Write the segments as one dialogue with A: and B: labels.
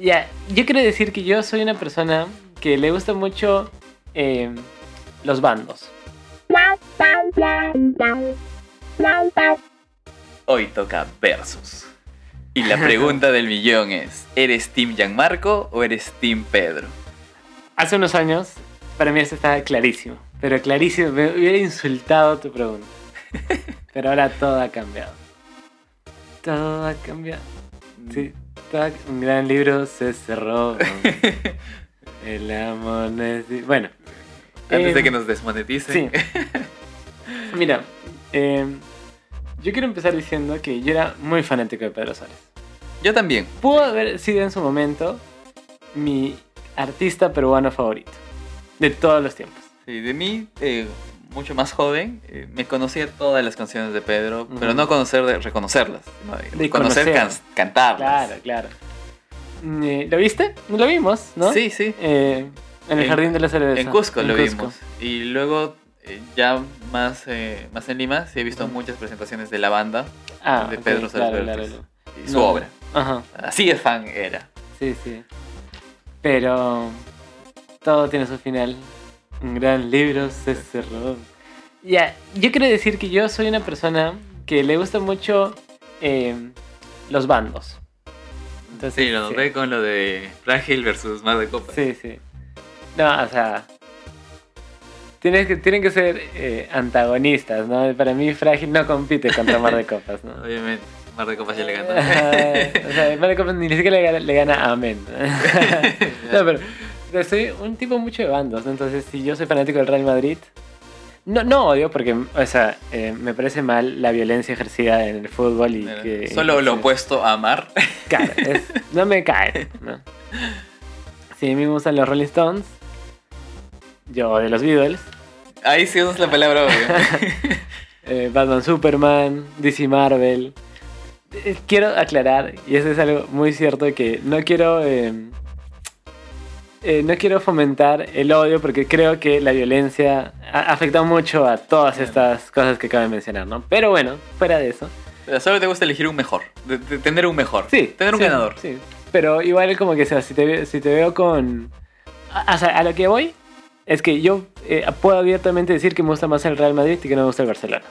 A: Ya, yo quiero decir que yo soy una persona que le gusta mucho eh, los bandos.
B: Hoy toca versus. Y la pregunta del millón es, ¿eres Team Gianmarco o eres Team Pedro?
A: Hace unos años, para mí esto estaba clarísimo. Pero clarísimo, me hubiera insultado tu pregunta. Pero ahora todo ha cambiado. Todo ha cambiado. Sí, un gran libro se cerró. El amor Bueno.
B: Antes
A: eh,
B: de que nos desmoneticen.
A: Sí. Mira, eh, yo quiero empezar diciendo que yo era muy fanático de Pedro Suárez.
B: Yo también.
A: Pudo haber sido en su momento mi artista peruano favorito. De todos los tiempos.
B: Sí, de mí, eh, mucho más joven, eh, me conocía todas las canciones de Pedro, pero no conocer de reconocerlas, sino de conocer,
A: conocer.
B: can- cantarlas.
A: Claro, claro. Mm, eh, ¿Lo viste? Lo vimos, ¿no?
B: Sí, sí.
A: Eh, en el
B: En-
A: Jardín de la Cerveza.
B: En Cusco
A: En
B: lo
A: Cusco.
B: vimos. Y luego, ya más, eh, más en Lima, sí he visto muchas presentaciones de la banda
A: Ah,
B: de Pedro
A: claro, claro,
B: y su
A: No.
B: obra.
A: Ajá,
B: Así de fan era.
A: sí, sí. Pero todo tiene su final. Un gran libro se cerró. Ya, yo quiero decir que yo soy una persona que le gusta mucho eh, los bandos. Entonces,
B: Sí, lo noté con lo de Frágil versus Mar de Copas.
A: Sí, sí. No, o sea. Tienes que, tienen que ser eh, antagonistas, ¿no? Para mí, Frágil no compite contra Mar de Copas, ¿no?
B: Obviamente, Mar de Copas ya le ganó.
A: Ajá, o sea, Mar de Copas ni siquiera le gana, le gana a Amén. no, pero soy un tipo mucho de bandos, ¿no? Entonces, si yo soy fanático del Real Madrid, no, no odio porque, o sea, eh, me parece mal la violencia ejercida en el fútbol y que...
B: Solo lo opuesto a Mar.
A: Claro, es- no me cae. ¿no? Sí, a mí me gustan los Rolling Stones. Yo de los Beatles.
B: Ahí sí usas la palabra obvio.
A: eh, Batman Superman, DC Marvel. Eh, Quiero aclarar, y eso es algo muy cierto, que no quiero. eh, eh, no quiero fomentar el odio porque creo que la violencia ha afectado mucho a todas estas cosas que acabo de mencionar, ¿no? Pero bueno, fuera de eso.
B: Solo te gusta elegir un mejor. De, de tener un mejor.
A: Sí.
B: Tener un
A: sí,
B: ganador.
A: Sí. Pero igual como que sea, si te, ve- si te veo con... A, o sea, a lo que voy es que yo eh, puedo abiertamente decir que me gusta más el Real Madrid y que no me gusta el Barcelona.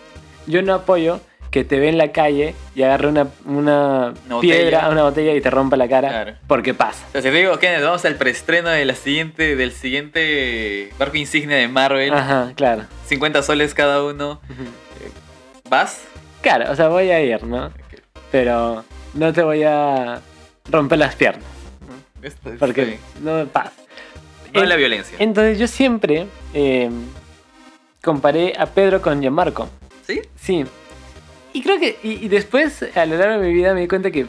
A: Yo no apoyo que te ve en la calle y agarre una, una,
B: Una
A: piedra,
B: botella.
A: una botella y te rompa la cara
B: Claro.
A: porque pasa.
B: O sea, si te digo, Kenneth, vamos al preestreno de la siguiente, del siguiente barco insignia de Marvel.
A: Ajá, claro.
B: 50 soles cada uno.
A: Ujú.
B: ¿Vas?
A: Claro, o sea, voy a ir, ¿no? Pero no te voy a romper las piernas.
B: Esto es-
A: Porque
B: sí.
A: no pasa.
B: No
A: Eh,
B: la violencia.
A: Entonces yo siempre eh, comparé a Pedro con Gianmarco.
B: ¿Sí?
A: Sí. Y creo que, y, y después a lo largo de mi vida me di cuenta que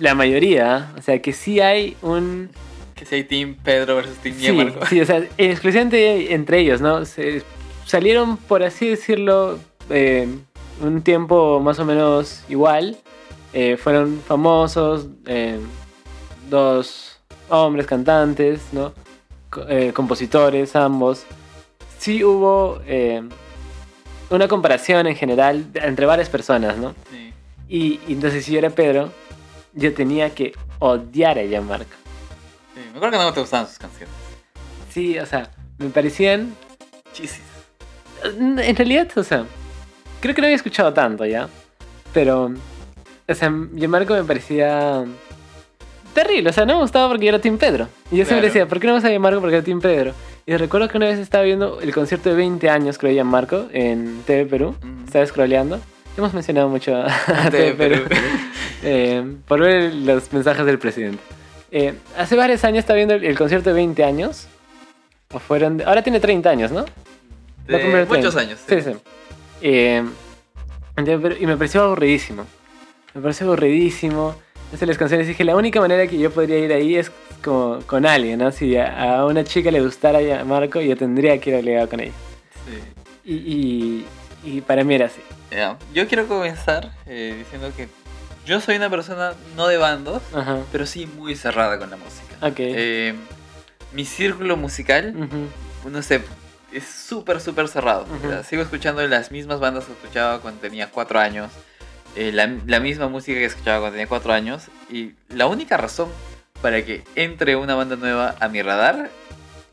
A: la mayoría, o sea, que sí hay un...
B: Que si hay Team Pedro versus Team
A: Sí, sí, o sea, exclusivamente entre ellos, ¿no? Se- salieron, por así decirlo, eh, un tiempo más o menos igual. Eh, fueron famosos, eh, dos hombres cantantes, ¿no? Co- compositores, ambos. Sí hubo una comparación en general entre varias personas, ¿no?
B: Sí.
A: Y, y entonces si yo era Pedro, yo tenía que odiar a Gianmarco.
B: Sí, Me acuerdo que no te gustaban sus canciones.
A: Sí, o sea, me parecían
B: Chisis.
A: En realidad, o sea, creo que no había escuchado tanto ya. Pero, o sea, Gianmarco me parecía terrible. O sea, no me gustaba porque yo era Team Pedro. Y yo siempre decía, ¿por qué no vas a Gianmarco porque era Team Pedro? Y recuerdo que una vez estaba viendo el concierto de 20 años, creo, de Gianmarco, en TV Perú.
B: Mm.
A: Estaba scrolleando. Hemos mencionado mucho a, a TV Perú. Eh, por ver los mensajes del presidente. Eh, hace varios años estaba viendo el, el concierto de 20 años. O fueron. ahora tiene 30 años, ¿no?
B: De
A: cumplir
B: muchos
A: 30.
B: años.
A: Sí, sí. Eh, entonces, pero- y me pareció aburridísimo. Me pareció aburridísimo. Entonces las canciones dije, la única manera que yo podría ir ahí es como con alguien, ¿no? Si a, a una chica le gustara a Marco, yo tendría que ir obligado con ella.
B: Sí.
A: Y, y, y para mí era así.
B: Yo quiero comenzar eh, diciendo que yo soy una persona no de bandos,
A: Ajá.
B: pero sí muy cerrada con la música.
A: Ok.
B: Eh, mi círculo musical,
A: Ujú.
B: no sé, es súper, súper cerrado. Sigo escuchando las mismas bandas que escuchaba cuando tenía cuatro años, eh, la, la misma música que escuchaba cuando tenía cuatro años, y la única razón para que entre una banda nueva a mi radar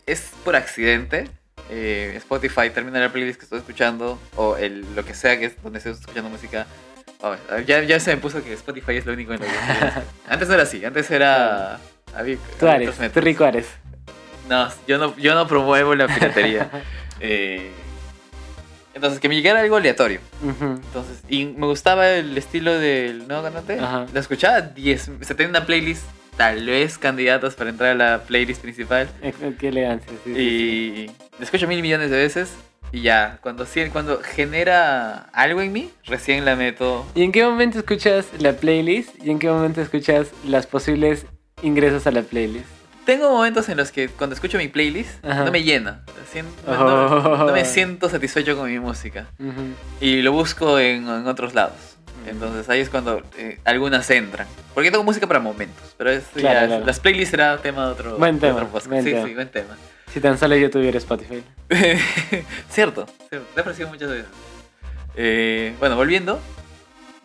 B: es por accidente. Eh, Spotify termina la playlist que estoy escuchando o el, lo que sea que es donde estoy escuchando música. Oh, ya, ya se me puso que Spotify es lo único en lo que. Antes no era así, antes era... había-
A: Tú eres, tú rico eres.
B: No, yo no, yo no promuevo la piratería. Eh, entonces, que me llegara algo aleatorio.
A: Ujú.
B: Entonces, y me gustaba el estilo del nuevo cantante.
A: Ajá.
B: La escuchaba 10. O sea, tenía una playlist, tal vez candidatos para entrar a la playlist principal.
A: Eh, Qué elegancia, sí, sí, sí.
B: Y la escucho mil millones de veces. Y ya, cuando, sí- cuando genera algo en mí, recién la meto.
A: ¿Y en qué momento escuchas la playlist? ¿Y en qué momento escuchas las posibles ingresos a la playlist?
B: Tengo momentos en los que cuando escucho mi playlist,
A: Ajá.
B: no me llena. No- no- no me
A: Oh.
B: siento satisfecho con mi música.
A: Ujú.
B: y lo busco en, en otros lados. Entonces ahí es cuando eh, algunas entran. Porque tengo música para momentos, pero es,
A: Claro,
B: ya-
A: claro.
B: las playlists será tema de otro,
A: Buen
B: de
A: tema,
B: otro podcast.
A: buen
B: sí,
A: tema.
B: sí, buen tema.
A: Si tan solo yo tuviera Spotify.
B: cierto, cierto, te ofrecido muchas veces. Eh, bueno, volviendo,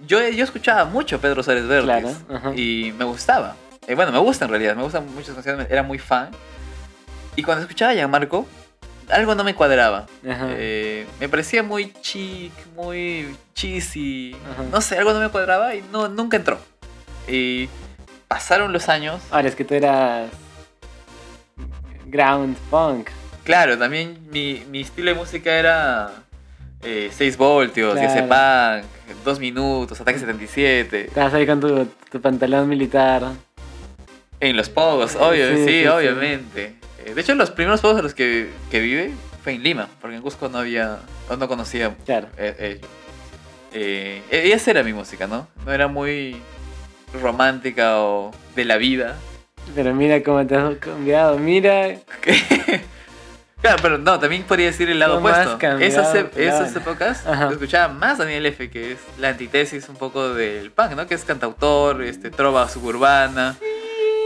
B: yo, yo escuchaba mucho Pedro Suárez
A: Claro, ajá.
B: y me gustaba. Eh, bueno, me gusta en realidad, me gustan muchas canciones, era muy fan. Y cuando escuchaba a Gianmarco, algo no me cuadraba. Eh, me parecía muy chic, muy cheesy.
A: Ajá.
B: No sé, algo no me cuadraba y no, nunca entró. Y pasaron los años.
A: Ahora es que tú eras ground punk.
B: Claro, también mi, mi estilo de música era 6 voltios,
A: Claro.
B: ese punk, 2 minutos, ataque 77.
A: Estabas ahí con tu, tu pantalón militar.
B: En los pogos, obvio,
A: Sí,
B: sí,
A: sí, sí.
B: obviamente. Eh, De hecho, los primeros pogos a los que, que vive fue en Lima, porque en Cusco no había, no conocía
A: Claro.
B: eh. Eh, eh, esa era mi música, ¿no? No era muy romántica o de la vida.
A: Pero mira cómo te has cambiado. Mira.
B: claro, pero no, también podría decir el lado opuesto.
A: cambiado,
B: Esas, esas épocas
A: Ajá.
B: escuchaba más Daniel F, que es la antítesis un poco del punk, ¿no? Que es cantautor, este, trova suburbana.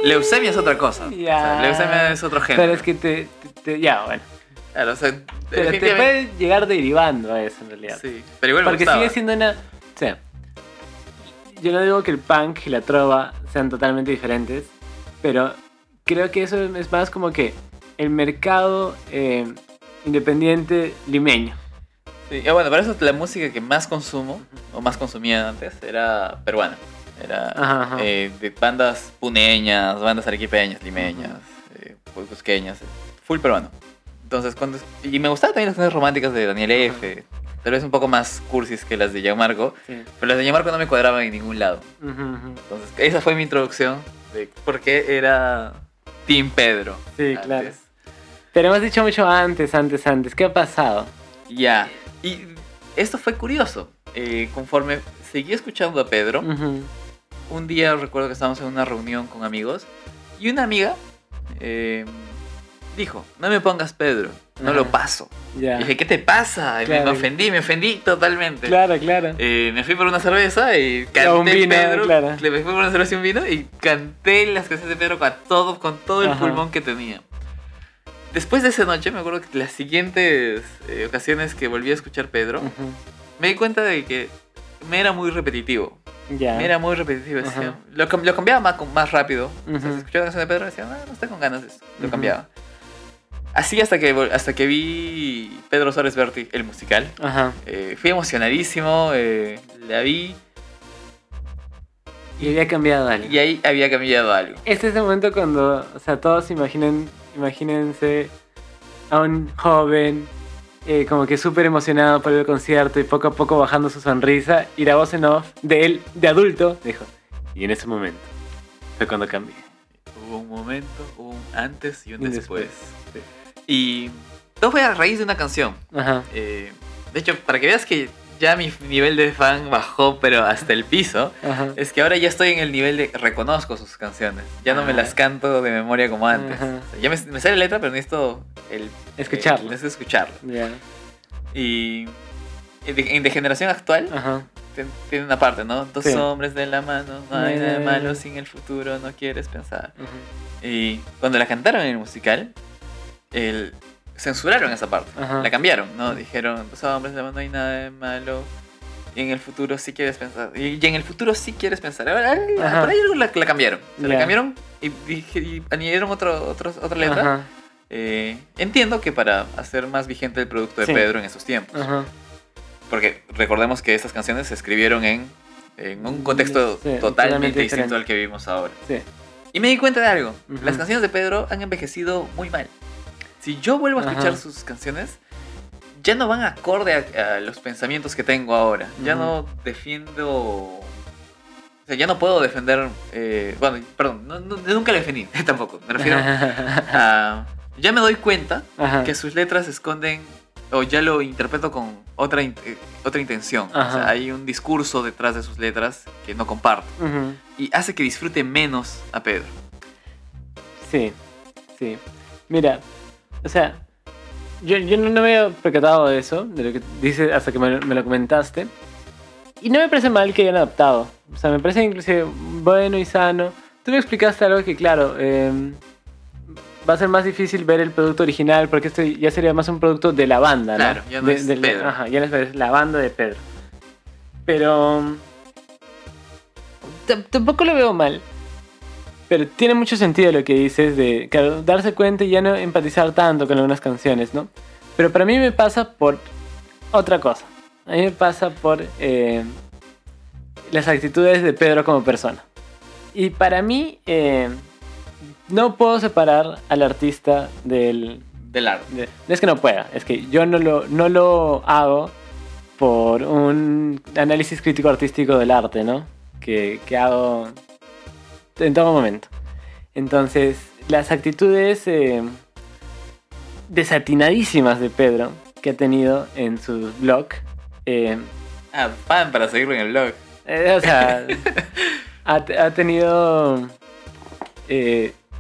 B: Leucemia es otra cosa. O sea,
A: Ya.
B: leucemia es otro género.
A: Pero es que te, te- te- Ya, bueno.
B: Claro, o sea,
A: Pero te puede llegar derivando a eso en realidad.
B: Sí, pero igual me
A: Porque sigue siendo una. O sea, yo no digo que el punk y la trova sean totalmente diferentes, pero creo que eso es más como que el mercado eh, independiente limeño.
B: Sí, y bueno, para eso la música que más consumo, o más consumía antes, era peruana. Era
A: Ajá, ajá.
B: eh, de bandas puneñas, bandas arequipeñas, limeñas, eh, cusqueñas, eh, full peruano. Entonces, cuando... Y me gustaban también las canciones románticas de Daniel F. Tal vez un poco más cursis que las de Gianmarco,
A: Sí.
B: pero las de Gianmarco no me cuadraban en ningún lado. Entonces, esa fue mi introducción de por qué era Team Pedro.
A: Sí,
B: antes.
A: claro. Pero hemos dicho mucho antes, antes, antes. ¿Qué ha pasado?
B: Ya. Y esto fue curioso. Eh, conforme seguí escuchando a Pedro,
A: Ujú.
B: Un día recuerdo que estábamos en una reunión con amigos y una amiga eh, dijo, no me pongas Pedro, no
A: Ajá.
B: lo paso.
A: Ya.
B: Y dije, ¿qué te pasa? Y me-
A: Claro.
B: me ofendí, me ofendí totalmente.
A: Claro, claro.
B: Eh, me fui por una cerveza y canté
A: un vino,
B: Pedro.
A: claro.
B: Le fui por una cerveza y un vino y canté las canciones de Pedro con todo, con todo el
A: Ajá.
B: pulmón que tenía. Después de esa noche, me acuerdo que las siguientes eh, ocasiones que volví a escuchar Pedro, me di cuenta de que me era muy repetitivo.
A: Ya.
B: Era muy repetitivo. lo, lo cambiaba más, más rápido. O sea,
A: Ujú.
B: si escuchaba la canción de Pedro, decía, ah, no estoy con ganas de eso. Lo
A: Ujú.
B: cambiaba. Así hasta que, hasta que vi Pedro Suárez Berti, el musical.
A: Ajá.
B: Eh, fui emocionadísimo, eh, la vi
A: Y había cambiado algo.
B: y ahí había cambiado algo.
A: Este es el momento cuando, o sea, todos imaginen, imagínense a un joven eh, como que súper emocionado por el concierto y poco a poco bajando su sonrisa y la voz en off de él, de adulto, dijo, y en ese momento fue cuando cambié.
B: Hubo un momento, un antes y un
A: Y
B: después.
A: después,
B: Y todo fue a raíz de una canción.
A: Ajá.
B: Eh, de hecho, para que veas que ya mi nivel de fan bajó, pero hasta el piso,
A: Ajá.
B: es que ahora ya estoy en el nivel de reconozco sus canciones. Ya no me
A: Ah.
B: las canto de memoria como antes.
A: Ajá.
B: Ya me, me sale la letra, pero necesito el,
A: Escucharlo.
B: eh, necesito escucharlo.
A: Ya.
B: Y en de, en de generación actual tiene una parte, ¿no? Dos
A: Sí.
B: hombres de la mano, no hay nada
A: Eh.
B: malo sin el futuro, no quieres pensar. Y cuando la cantaron en el musical, el, censuraron esa parte.
A: Ajá.
B: La cambiaron, ¿no? Dijeron, dos hombres la no hay nada de malo. y en el futuro sí quieres pensar. Y, y en el futuro sí quieres pensar. Ahora, ah. Por ahí algo la, la cambiaron. Se la
A: Ya.
B: cambiaron y, y- y añadieron otro, otro- otra letra. Eh, entiendo que para hacer más vigente el producto de
A: Sí.
B: Pedro en esos tiempos.
A: ajá.
B: Porque recordemos que estas canciones se escribieron en, en un contexto
A: Sí,
B: totalmente distinto al que vivimos ahora.
A: Sí.
B: Y me di cuenta de algo.
A: Ujú.
B: Las canciones de Pedro han envejecido muy mal. Si yo vuelvo a escuchar
A: Ajá.
B: sus canciones, ya no van acorde a, a los pensamientos que tengo ahora. Ya no defiendo... O sea, ya no puedo defender... eh, bueno, perdón, no- no- nunca lo defendí tampoco. Me refiero a... Ya me doy cuenta
A: Ajá.
B: que sus letras esconden o ya lo interpreto con otra, in- eh, otra intención. O sea, hay un discurso detrás de sus letras que no comparto y hace que disfrute menos a Pedro.
A: Sí, sí. Mira, o sea, yo, yo no, no me había percatado de eso, de lo que dices hasta que me, lo- me lo comentaste. Y no me parece mal que hayan adaptado. O sea, me parece inclusive bueno y sano. Tú me explicaste algo que, claro, eh, va a ser más difícil ver el producto original porque esto ya sería más un producto de la banda, ¿no?
B: Claro, ya no
A: De-
B: es
A: de la-
B: Pedro.
A: Ajá, ya no es la banda de Pedro. Pero... t- Tampoco lo veo mal. Pero tiene mucho sentido lo que dices de claro, darse cuenta y ya no empatizar tanto con algunas canciones, ¿no? Pero para mí me pasa por otra cosa. A mí me pasa por eh, las actitudes de Pedro como persona. Y para mí eh, no puedo separar al artista del...
B: Del arte.
A: de- no es que no pueda, es que yo no lo, no lo hago por un análisis crítico artístico del arte, ¿no? Que, que hago en todo momento. Entonces, las actitudes eh, desatinadísimas de Pedro que ha tenido en su blog, eh,
B: Ah, fan para seguirlo en el blog.
A: eh, o sea, ha, ha tenido.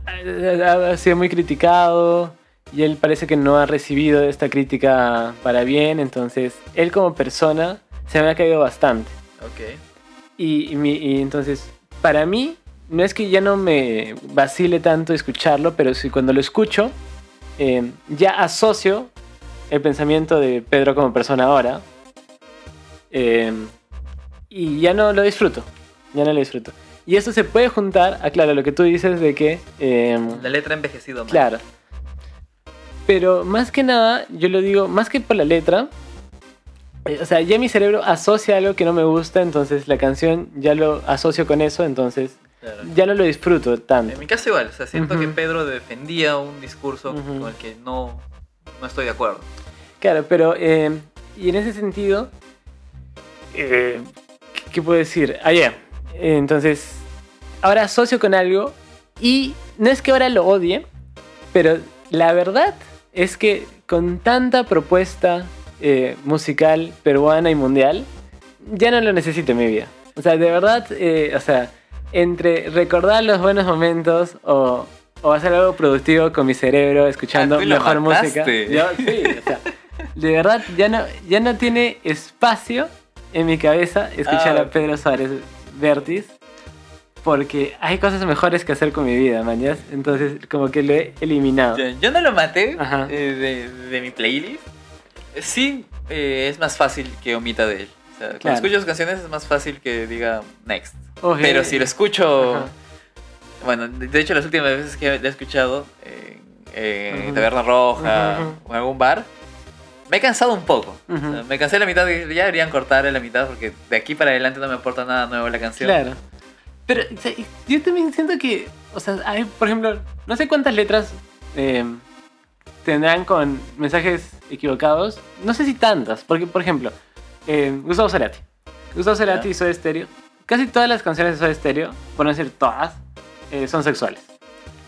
A: ha, sido muy criticado y él parece que no ha recibido esta crítica para bien. Entonces, él como persona se me ha caído bastante.
B: Ok.
A: Y, y y entonces, para mí, no es que ya no me vacile tanto escucharlo, pero si cuando lo escucho, eh, ya asocio el pensamiento de Pedro como persona ahora. eh, y ya no lo disfruto. Ya no lo disfruto. Y eso se puede juntar a, claro, lo que tú dices de que... eh,
B: La letra ha envejecido mal.
A: Claro. Pero más que nada, yo lo digo, más que por la letra, eh, o sea, ya mi cerebro asocia algo que no me gusta, entonces la canción ya lo asocio con eso, entonces
B: Claro.
A: ya no lo disfruto tanto.
B: En mi caso igual, o sea, siento que. Pedro defendía un discurso con el que no, no estoy de acuerdo.
A: Claro, pero, eh, y en ese sentido, eh, ¿qué, qué puedo decir? Ah, ya. Eh, entonces, ahora asocio con algo y no es que ahora lo odie, pero la verdad es que con tanta propuesta eh, musical peruana y mundial, ya no lo necesito en mi vida. O sea, de verdad, eh, o sea, entre recordar los buenos momentos o, o hacer algo productivo con mi cerebro, escuchando
B: Ah,
A: mejor música. Yo, sí, o sea, de verdad ya no, ya no tiene espacio en mi cabeza escuchar
B: Ah.
A: a Pedro Suárez Vértiz. Porque hay cosas mejores que hacer con mi vida, mañas. Entonces, como que lo he eliminado.
B: Yo, yo no lo maté eh, de, de mi playlist. Sí, eh, es más fácil que omita de él. O sea, cuando escucho canciones es más fácil que diga next. Pero si lo escucho.
A: Ajá.
B: Bueno, de hecho, las últimas veces que lo he escuchado en, en. Taberna Roja o en algún bar, me he cansado un poco. O sea,
A: Ujú.
B: me cansé la mitad y ya deberían cortar en la mitad porque de aquí para adelante no me aporta nada nuevo la canción.
A: Claro. Pero o sea, yo también siento que, o sea, hay, por ejemplo, no sé cuántas letras eh, tendrán con mensajes equivocados. No sé si tantas, porque, por ejemplo, eh, Gustavo Cerati. Gustavo Cerati Soda Stereo. Casi todas las canciones de Soda Stereo, por no decir todas, eh, son sexuales.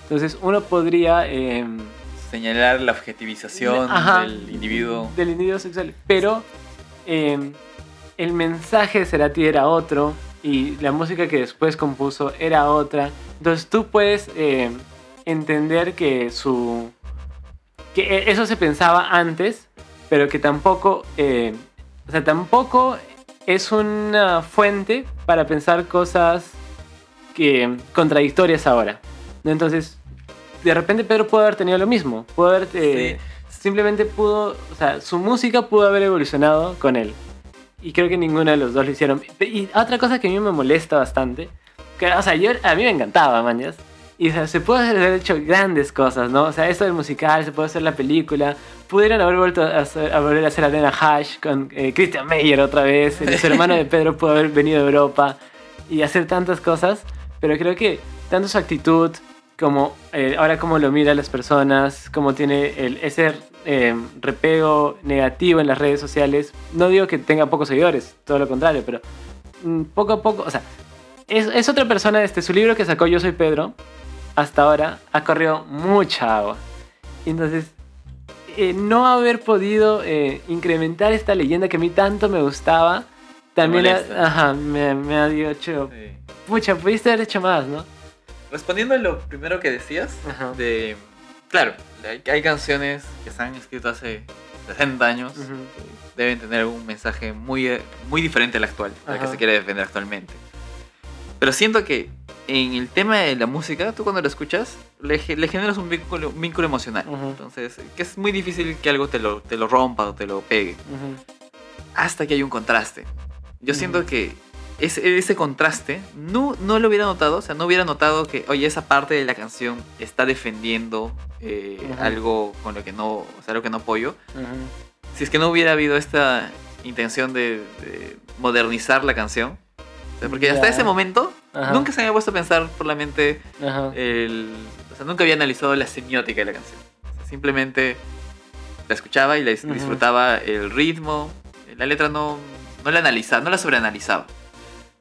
A: Entonces uno podría... eh,
B: Señalar la objetivización
A: Ajá.
B: del individuo.
A: del individuo sexual. Pero eh, el mensaje de Cerati era otro y la música que después compuso era otra. Entonces tú puedes eh, entender que su que e- eso se pensaba antes, pero que tampoco o sea tampoco es una fuente para pensar cosas que contradictorias ahora. Entonces de repente Pedro pudo haber tenido lo mismo, pudo haber eh, simplemente pudo, o sea, su música pudo haber evolucionado con él. y creo que ninguno de los dos lo hicieron. Y otra cosa que a mí me molesta bastante, que, o sea, yo, a mí me encantaba, mañas. Y o sea, se puede haber hecho grandes cosas, ¿no? O sea, esto del musical, se puede hacer la película. Pudieron haber vuelto a, hacer, a volver a hacer Arena Hash con eh, Christian Meyer otra vez. Su hermano de Pedro pudo haber venido de Europa y hacer tantas cosas. Pero creo que tanto su actitud como eh, ahora cómo lo mira a las personas, cómo tiene el, ese eh, repego negativo en las redes sociales. No digo que tenga pocos seguidores, todo lo contrario, pero mm, poco a poco, o sea, es, es otra persona, este, su libro que sacó Yo Soy Pedro, hasta ahora ha corrido mucha agua. Entonces, eh, no haber podido eh, incrementar esta leyenda que a mí tanto me gustaba, también
B: molesta.
A: ajá, me, me ha dicho,
B: Sí.
A: pucha, pudiste haber hecho más, ¿no?
B: Respondiendo a lo primero que decías,
A: Ajá.
B: de... Claro, hay, hay canciones que se han escrito hace 60 años.
A: Ujú.
B: Deben tener algún mensaje muy, muy diferente al actual, al que se quiere defender actualmente. Pero siento que en el tema de la música, tú cuando lo escuchas, le, le generas un vínculo, un vínculo emocional.
A: Ujú.
B: Entonces, que es muy difícil que algo te lo, te lo rompa o te lo pegue.
A: Ujú.
B: hasta que hay un contraste. Yo
A: Ujú.
B: siento que ese, ese contraste no, no lo hubiera notado, o sea, no hubiera notado que, oye, esa parte de la canción está defendiendo eh, algo con lo que no, o sea, algo que no apoyo. Si es que no hubiera habido esta intención de, de modernizar la canción. O sea, porque hasta
A: Ya.
B: ese momento
A: Ajá.
B: nunca se me había puesto a pensar por la mente
A: Ajá.
B: el... O sea, nunca había analizado la semiótica de la canción. O sea, simplemente la escuchaba y la dis-
A: Ujú.
B: disfrutaba el ritmo. La letra no, no la analizaba, no la sobreanalizaba.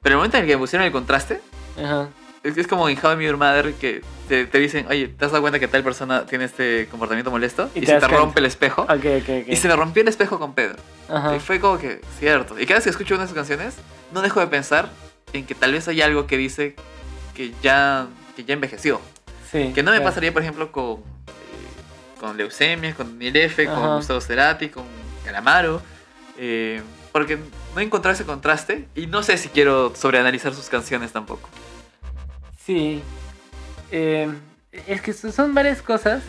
B: Pero el momento en el que me pusieron el contraste,
A: Ajá.
B: es, es como en How I Met Your Mother que te, te dicen, oye, ¿te has dado cuenta que tal persona tiene este comportamiento molesto?
A: Y
B: Y,
A: te
B: se te
A: cuenta.
B: rompe el espejo.
A: Ok, ok, ok.
B: Y se me rompió el espejo con Pedro.
A: Ajá.
B: Y fue como que, cierto. Y cada vez que escucho una de sus canciones, no dejo de pensar en que tal vez hay algo que dice que ya, que ya envejeció.
A: Sí,
B: Que no me
A: claro.
B: pasaría, por ejemplo, con, eh, con Leucemia, con Nilefe, con. Gustavo Cerati, con Calamaro. eh, porque no he encontrado ese contraste y no sé si quiero sobreanalizar sus canciones tampoco.
A: Sí. Eh, es que son varias cosas,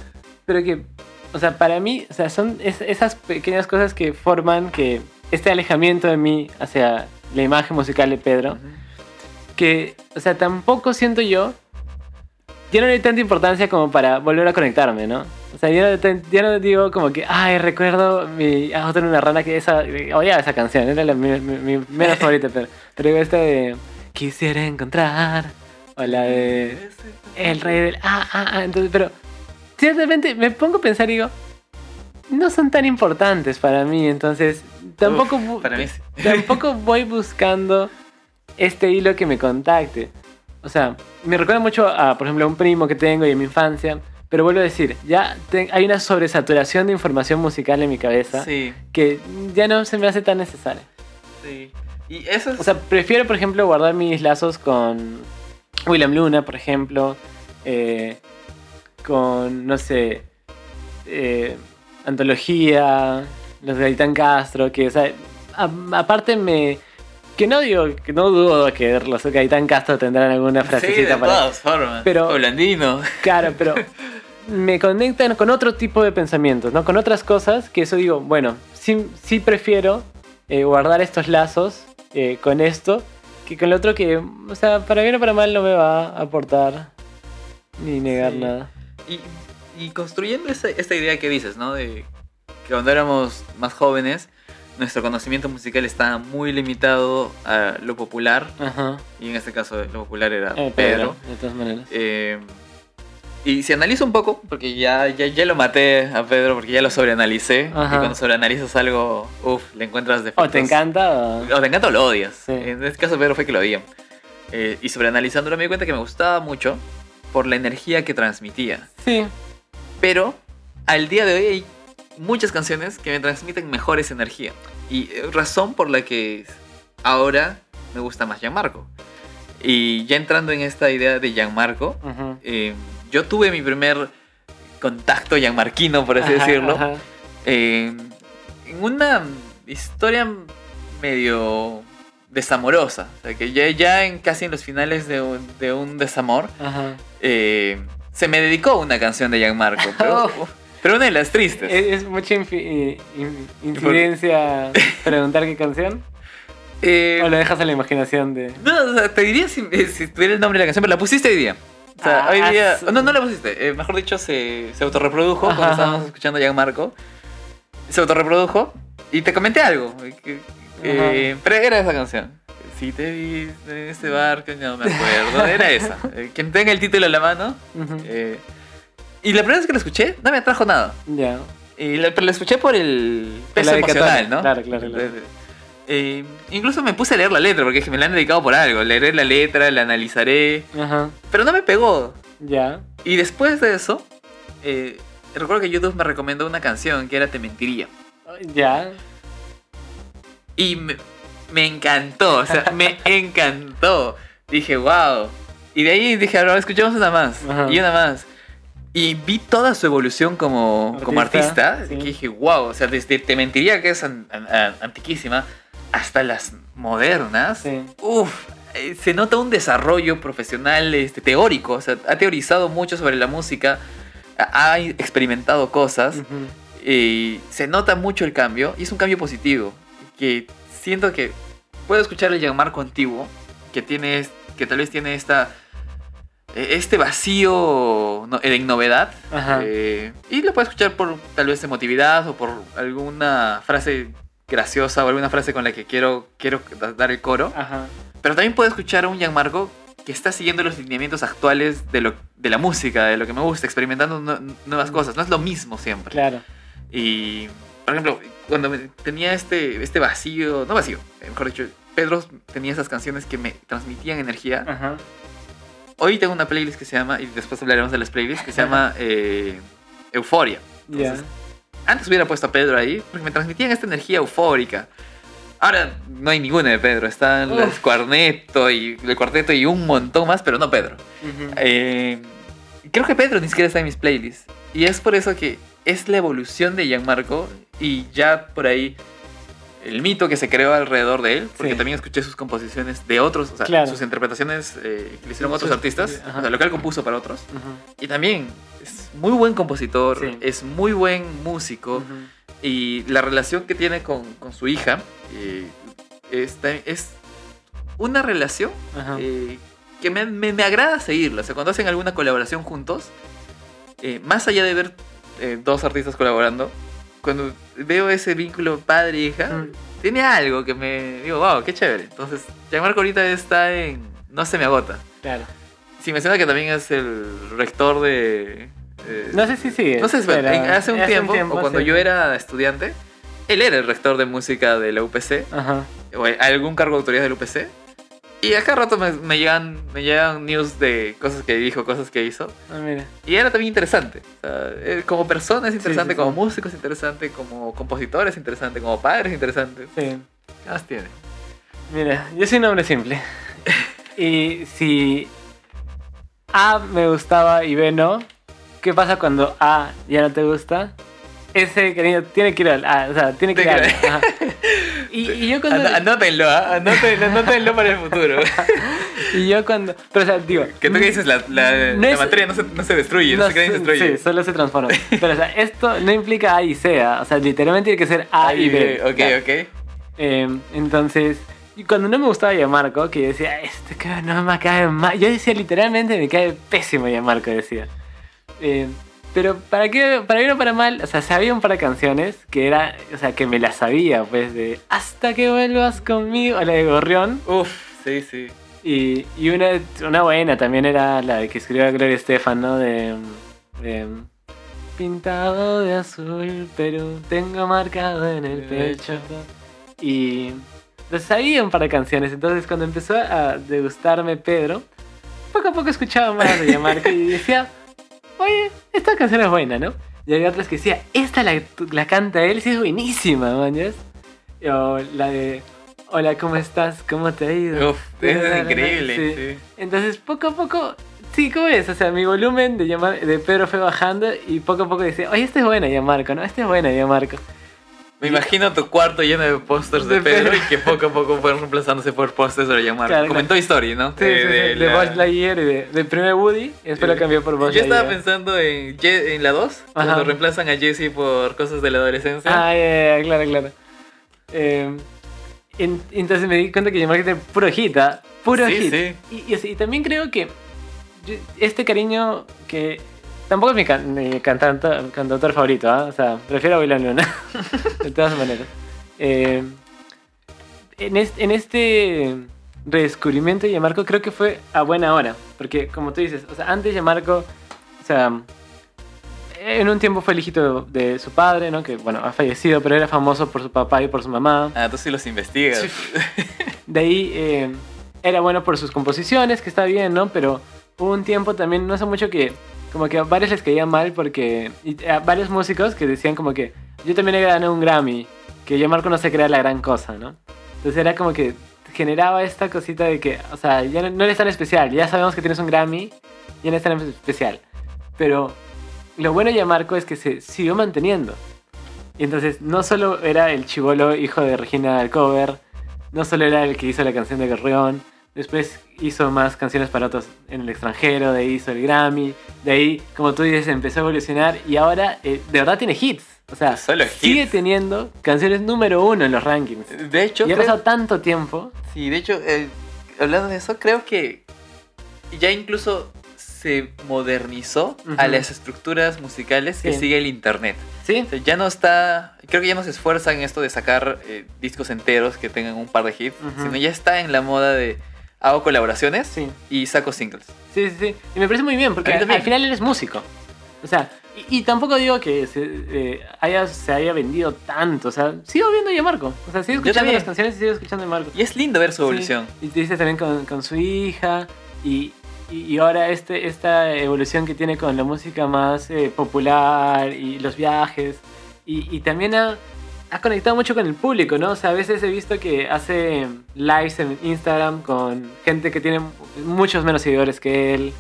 A: pero que, o sea, para mí, o sea, son es- esas pequeñas cosas que forman que este alejamiento de mí hacia la imagen musical de Pedro, que, o sea, tampoco siento yo, ya no le doy tanta importancia como para volver a conectarme, ¿no? O sea, ya no, ya no digo como que, ay, recuerdo mi ah, otra una rana que esa, odiaba esa canción, era la, mi, mi, mi menos favorita, pero, pero digo esta de, quisiera encontrar, o la de, el rey del, ah, ah, ah, entonces, pero, ciertamente me pongo a pensar y digo, no son tan importantes para mí, entonces, tampoco...
B: Para mí sí.
A: tampoco voy buscando este hilo que me contacte. O sea, me recuerda mucho a, por ejemplo, a un primo que tengo y en mi infancia. Pero vuelvo a decir, ya te- hay una sobresaturación de información musical en mi cabeza
B: Sí,
A: que ya no se me hace tan necesaria.
B: sí. Y eso es...
A: O sea, prefiero, por ejemplo, guardar mis lazos con William Luna, por ejemplo, eh, con, no sé, eh, Antología, los de Gaitán Castro, que, o sea, a- aparte me... Que no digo, que no dudo que los Gaitán Castro tendrán alguna
B: sí,
A: frasecita
B: de
A: para...
B: todas formas.
A: Pero-
B: O Blandino.
A: Claro, pero me conectan con otro tipo de pensamientos, ¿no? Con otras cosas que eso digo, bueno, sí, sí prefiero eh, guardar estos lazos eh, con esto que con lo otro que, o sea, para bien o para mal no me va a aportar ni negar
B: Sí.
A: nada.
B: Y, y construyendo esa- esta idea que dices, ¿no? De que cuando éramos más jóvenes, nuestro conocimiento musical estaba muy limitado a lo popular.
A: Ajá.
B: Y en este caso, lo popular era
A: Eh,
B: Pedro.
A: de todas maneras.
B: Eh, y si analizo un poco, porque ya, ya, ya lo maté a Pedro, porque ya lo sobreanalicé.
A: Ajá.
B: Y cuando sobreanalizas algo, uff, le encuentras defectos.
A: O te encanta o...
B: O te encanta o lo odias.
A: Sí.
B: En este caso, Pedro fue que lo odian. Eh, y sobreanalizándolo me di cuenta que me gustaba mucho por la energía que transmitía.
A: Sí,
B: Pero al día de hoy hay muchas canciones que me transmiten mejor esa energía. Y eh, razón por la que ahora me gusta más Gianmarco. Y ya entrando en esta idea de Gianmarco, eh, yo tuve mi primer contacto gianmarquino, por así
A: Ajá,
B: decirlo,
A: ajá.
B: eh, en una historia medio desamorosa. O sea, que ya, ya en, casi en los finales de un, de un desamor, eh, se me dedicó una canción de Gianmarco. Pero, pero una de las tristes.
A: Es, es mucha infi- in- in- incidencia preguntar qué canción.
B: Eh,
A: ¿O lo dejas a la imaginación de.?
B: no, o sea, te diría si, eh, si tuviera el nombre de la canción, pero la pusiste hoy día. O sea,
A: Ah,
B: hoy día.
A: su-
B: No, no la pusiste. eh, mejor dicho, se, se autorreprodujo
A: Ajá,
B: cuando estábamos escuchando a Gianmarco. Se autorreprodujo y te comenté algo. eh, eh, pero era esa canción. Si te vi en este barco, no me acuerdo. Era esa. Eh, quien tenga el título en la mano. Eh, y la primera vez que la escuché, no me atrajo nada.
A: Ya.
B: Y la, pero la escuché por el peso
A: la
B: emocional. ¿no?
A: Claro, claro, claro.
B: Eh, incluso me puse a leer la letra porque me la han dedicado por algo. Leeré la letra, la analizaré.
A: Ajá.
B: Pero no me pegó.
A: Ya.
B: Y después de eso, eh, recuerdo que YouTube me recomendó una canción que era Te Mentiría.
A: Ya.
B: Y me, me encantó, o sea, me encantó. Dije, wow. Y de ahí dije, ahora escuchemos una más.
A: Ajá.
B: Y una más. Y vi toda su evolución como, como
A: Artista,
B: artista.
A: sí.
B: Y dije, wow. O sea, desde Te Mentiría, que es an- an- an- antiquísima, hasta las modernas.
A: Sí.
B: Uf, eh, se nota un desarrollo profesional este, teórico. O sea, ha teorizado mucho sobre la música. Ha experimentado cosas. Y se nota mucho el cambio. Y es un cambio positivo. Que siento que puedo escuchar el Gianmarco antiguo. Que tiene. Que tal vez tiene esta. Eh, Este vacío no- en novedad. Eh, y lo puedo escuchar por tal vez emotividad o por alguna frase graciosa o alguna frase con la que quiero, quiero da- dar el coro.
A: Ajá.
B: Pero también puedo escuchar a un Gianmarco que está siguiendo los lineamientos actuales de, lo, de la música, de lo que me gusta, experimentando nue- nuevas cosas. No es lo mismo siempre.
A: Claro.
B: Y, por ejemplo, cuando tenía este, este vacío, no vacío, eh, mejor dicho, Pedro tenía esas canciones que me transmitían energía.
A: Ajá.
B: Hoy tengo una playlist que se llama, y después hablaremos de las playlists, que se llama eh, Euforia. Antes hubiera puesto a Pedro ahí porque me transmitían esta energía eufórica. Ahora no hay ninguna de Pedro, está el cuarteto y el cuarteto y un montón más, pero no Pedro. Eh, creo que Pedro ni siquiera está en mis playlists. Y es por eso que es la evolución de Gianmarco y ya por ahí el mito que se creó alrededor de él, porque
A: Sí.
B: también escuché sus composiciones de otros, o sea,
A: Claro.
B: sus interpretaciones eh, que le hicieron otros artistas, o sea, lo que él compuso para otros. Y también es muy buen compositor,
A: Sí.
B: es muy buen músico y la relación que tiene con, con su hija eh, está- es una relación eh, que me, me- me agrada seguirla. O sea, cuando hacen alguna colaboración juntos, eh, más allá de ver dos artistas colaborando, cuando veo ese vínculo padre-hija,
A: Mm.
B: tiene algo que me digo, wow, qué chévere. Entonces, Gianmarco ahorita está en No se me agota.
A: Claro.
B: Sí, menciona que también es el rector de... eh,
A: No sé si sigue.
B: no sé, si-
A: pero
B: en- hace un tiempo, o cuando
A: sí.
B: yo era estudiante, él era el rector de música de la UPC,
A: Ajá.
B: o algún cargo de autoridad del UPC. Y a cada rato me, me llegan, me llegan news de cosas que dijo, cosas que hizo.
A: Ah, mira.
B: Y era también interesante. O sea, eh, como persona es interesante,
A: sí,
B: como
A: sí.
B: músico es interesante, como compositor es interesante, como padre es interesante.
A: Sí.
B: ¿Qué más tiene?
A: Mira, yo soy un hombre simple. y si A me gustaba y B no, ¿qué pasa cuando A ya no te gusta? Ese cariño tiene que ir al A, o sea, tiene que ir al ajá. Y, y yo cuando...
B: Anótenlo, ¿ah? anótenlo, anótenlo para el futuro.
A: Y yo cuando... Pero o sea, digo...
B: que tú que dices, la, la,
A: No
B: la
A: es-
B: materia no se, no se destruye, no, se crea
A: se-
B: indestruye.
A: Sí, solo se transforma. Pero o sea, esto no implica A y C, ¿ah? o sea, literalmente tiene que ser A y B.
B: Ok,
A: Ya.
B: ok.
A: Eh, entonces, y cuando no me gustaba Yamarco, que yo decía, este que no me cae mal. Yo decía literalmente, me cae pésimo Yamarco, decía. Eh, pero para qué, para bien o para mal, o sea, sabía un par de canciones que era, o sea, que me las sabía, pues, de Hasta que vuelvas conmigo, la de Gorrión.
B: Uf, sí, sí.
A: Y, y una, una buena también era la que escribió Gloria Estefan, ¿no? De, de Pintado de azul, pero tengo marcado en el pecho. Y pues, sabía un par de canciones. Entonces, cuando empezó a degustarme Pedro, poco a poco escuchaba más de Yamarco y decía, oye, esta canción es buena, ¿no? Y había otras que decía, esta la, la canta él, sí es buenísima, mañas. O la de, hola, ¿cómo estás? ¿Cómo te ha ido?
B: Uf, eso es increíble.
A: Sí.
B: sí.
A: Entonces, poco a poco, sí, ¿cómo es? O sea, mi volumen de, llamar, de Pedro fue bajando y poco a poco decía, oye, esta es buena, ya Marco, ¿no? Esta es buena, ya Marco.
B: Me imagino tu cuarto lleno de pósters de
A: De
B: Pedro
A: Pedro.
B: y que poco a poco fueron reemplazándose por pósters de Gianmarco.
A: Claro,
B: Como en Toy Story, ¿no?
A: Sí, sí, sí, de,
B: la-
A: Buzz Lightyear y de, del primer Woody, y después lo cambió por Buzz
B: Yo estaba
A: Lightyear.
B: pensando en, Je- en la 2, cuando reemplazan a Jesse por cosas de la adolescencia.
A: Ah, ya, ya, claro, claro. Eh, En- entonces me di cuenta que Gianmarco tiene puro hit, ¿ah? Puro
B: Sí,
A: hit.
B: sí.
A: Y, y también creo que este cariño que tampoco es mi, can- mi cantante, cantautor favorito, ¿ah? O sea, prefiero a William Luna. de todas maneras. Eh, en, es- en este redescubrimiento de Gianmarco creo que fue a buena hora. Porque, como tú dices, o sea, antes Gianmarco, o sea, en un tiempo fue el hijito de, de su padre, ¿no? Que, bueno, ha fallecido, pero era famoso por su papá y por su mamá.
B: Ah, tú sí los investigas.
A: Sí. De ahí eh, era bueno por sus composiciones, que está bien, ¿no? Pero hubo un tiempo también, no hace mucho que como que a varios les caía mal porque varios músicos que decían como que yo también he ganado un Grammy, que yo Marco no se crea la gran cosa, ¿no? Entonces era como que generaba esta cosita de que, o sea, ya no, no eres tan especial, ya sabemos que tienes un Grammy, ya no es tan especial. Pero lo bueno de Marco es que se siguió manteniendo. Y entonces no solo era el chivolo hijo de Regina Alcover, no solo era el que hizo la canción de Gorrión, después hizo más canciones para otros en el extranjero, de ahí hizo el Grammy, de ahí, como tú dices, empezó a evolucionar y ahora eh, de verdad tiene hits. O sea,
B: Solo
A: sigue
B: hits.
A: teniendo canciones número uno en los rankings.
B: De hecho,
A: Y ha
B: creo-
A: pasado tanto tiempo.
B: Sí, de hecho, eh, hablando de eso, creo que ya incluso se modernizó a las estructuras musicales que sigue el internet.
A: ¿Sí?
B: O sea, ya no está, creo que ya no se esfuerza en esto de sacar eh, discos enteros que tengan un par de hits, sino ya está en la moda de hago colaboraciones
A: Sí.
B: y saco singles.
A: Sí, sí, sí. Y me parece muy bien, porque al, final eres músico. O sea, y, y tampoco digo que se, eh, haya, se haya vendido tanto. O sea, sigo viendo a Marco. O sea, sigo escuchando las canciones y sigo escuchando a Marco.
B: Y es lindo ver su
A: Sí.
B: evolución.
A: Y te dice también con, con su hija. Y, y, y ahora este, esta evolución que tiene con la música más eh, popular y los viajes. Y, y también ha, ha conectado mucho con el público, ¿no? O sea, a veces he visto que hace lives en Instagram con gente que tiene muchos menos seguidores que él.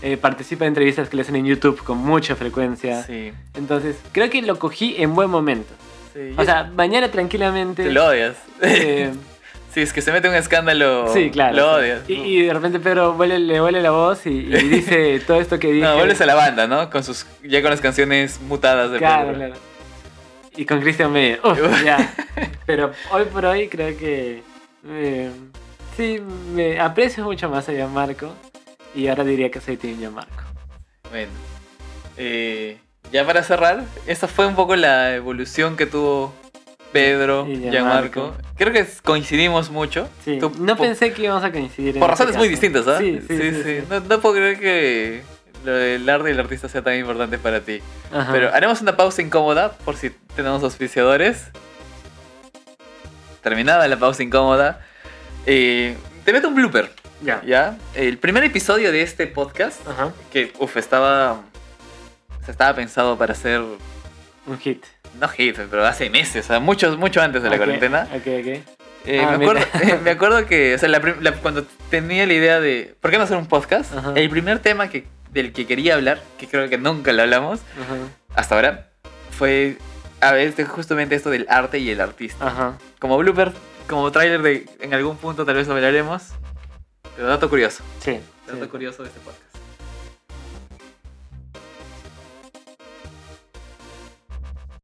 A: eh, participa en entrevistas que le hacen en YouTube con mucha frecuencia.
B: Sí.
A: Entonces, creo que lo cogí en buen momento.
B: Sí,
A: O sea, mañana tranquilamente.
B: te lo odias.
A: eh,
B: si es que se mete un escándalo,
A: Sí, claro.
B: lo
A: sí.
B: odias.
A: Y, y de repente Pedro vuelve- le vuelve la voz y, y dice todo esto que dije.
B: No, vuelves a la banda, ¿no? Con sus, ya con las canciones mutadas de
A: Claro,
B: Pedro.
A: claro. Y con Christian Meyer. Uf, ya. Pero hoy por hoy creo que. eh, sí, me aprecio mucho más a Gianmarco. Y ahora diría que soy Team Gianmarco.
B: Bueno, eh, ya para cerrar, esta fue un poco la evolución que tuvo Pedro,
A: Y Gianmarco.
B: Creo que coincidimos mucho.
A: Sí.
B: Tú-
A: no pensé que íbamos a coincidir. en
B: Por
A: este
B: razones muy distintas, ¿ah?
A: Sí, sí, sí. sí.
B: No, no puedo creer que lo del arte y el artista sea tan importante para ti.
A: Ajá.
B: Pero haremos una pausa incómoda por si tenemos auspiciadores. Terminada la pausa incómoda. eh, te meto un blooper,
A: Ya.
B: ¿ya? El primer episodio de este podcast,
A: Ajá.
B: que, uff, estaba... estaba pensado para ser...
A: Un hit.
B: No hit, pero hace meses, o sea, mucho, mucho antes de la cuarentena.
A: Ok, ok.
B: Eh,
A: Ah,
B: me, acuerdo, me acuerdo que, o sea, la la- cuando tenía la idea de, ¿por qué no hacer un podcast?
A: Ajá.
B: El primer tema que, del que quería hablar, que creo que nunca lo hablamos
A: Ajá.
B: hasta ahora, fue a veces justamente esto del arte y el artista.
A: Ajá.
B: Como blooper, como trailer de en algún punto tal vez lo hablaremos, pero dato curioso,
A: Sí.
B: dato
A: sí.
B: curioso de este podcast.